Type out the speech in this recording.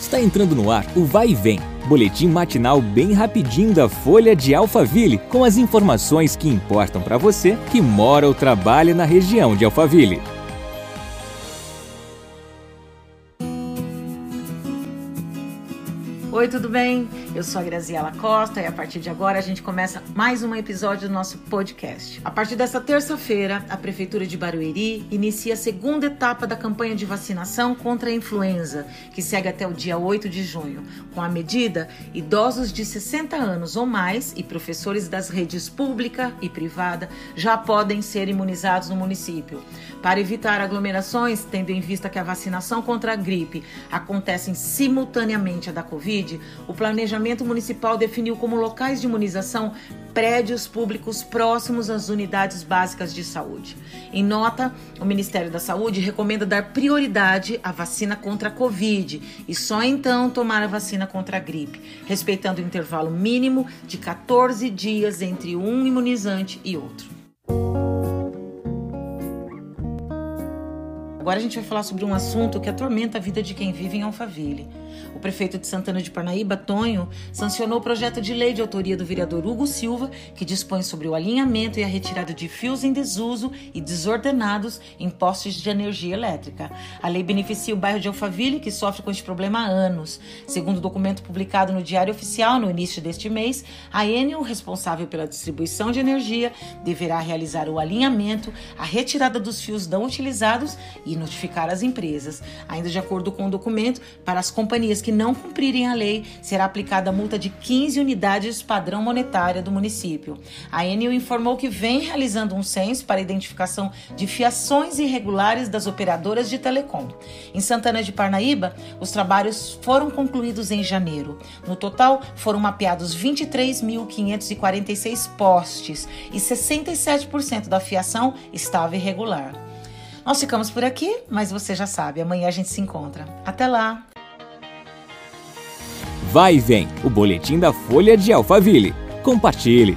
Está entrando no ar o Vai e Vem, boletim matinal bem rapidinho da Folha de Alphaville, com as informações que importam para você que mora ou trabalha na região de Alphaville. Oi, tudo bem? Eu sou a Graziela Costa e a partir de agora a gente começa mais um episódio do nosso podcast. A partir dessa terça-feira, a Prefeitura de Barueri inicia a segunda etapa da campanha de vacinação contra a influenza, que segue até o dia 8 de junho. Com a medida, idosos de 60 anos ou mais e professores das redes pública e privada já podem ser imunizados no município. Para evitar aglomerações, tendo em vista que a vacinação contra a gripe acontece simultaneamente à da Covid, Covid, o planejamento municipal definiu como locais de imunização prédios públicos próximos às unidades básicas de saúde. Em nota, o Ministério da Saúde recomenda dar prioridade à vacina contra a Covid e só então tomar a vacina contra a gripe, respeitando o intervalo mínimo de 14 dias entre um imunizante e outro. Agora a gente vai falar sobre um assunto que atormenta a vida de quem vive em Alphaville. O prefeito de Santana de Parnaíba, Tonho, sancionou o projeto de lei de autoria do vereador Hugo Silva, que dispõe sobre o alinhamento e a retirada de fios em desuso e desordenados em postes de energia elétrica. A lei beneficia o bairro de Alphaville, que sofre com este problema há anos. Segundo o documento publicado no Diário Oficial no início deste mês, a Enel, responsável pela distribuição de energia, deverá realizar o alinhamento, a retirada dos fios não utilizados e notificar as empresas. Ainda de acordo com o documento, para as companhias que não cumprirem a lei, será aplicada multa de 15 unidades padrão monetária do município. A Enel informou que vem realizando um censo para identificação de fiações irregulares das operadoras de telecom. Em Santana de Parnaíba, os trabalhos foram concluídos em janeiro. No total, foram mapeados 23.546 postes e 67% da fiação estava irregular. Nós ficamos por aqui, mas você já sabe, amanhã a gente se encontra. Até lá! Vai e vem, o boletim da Folha de Alphaville. Compartilhe!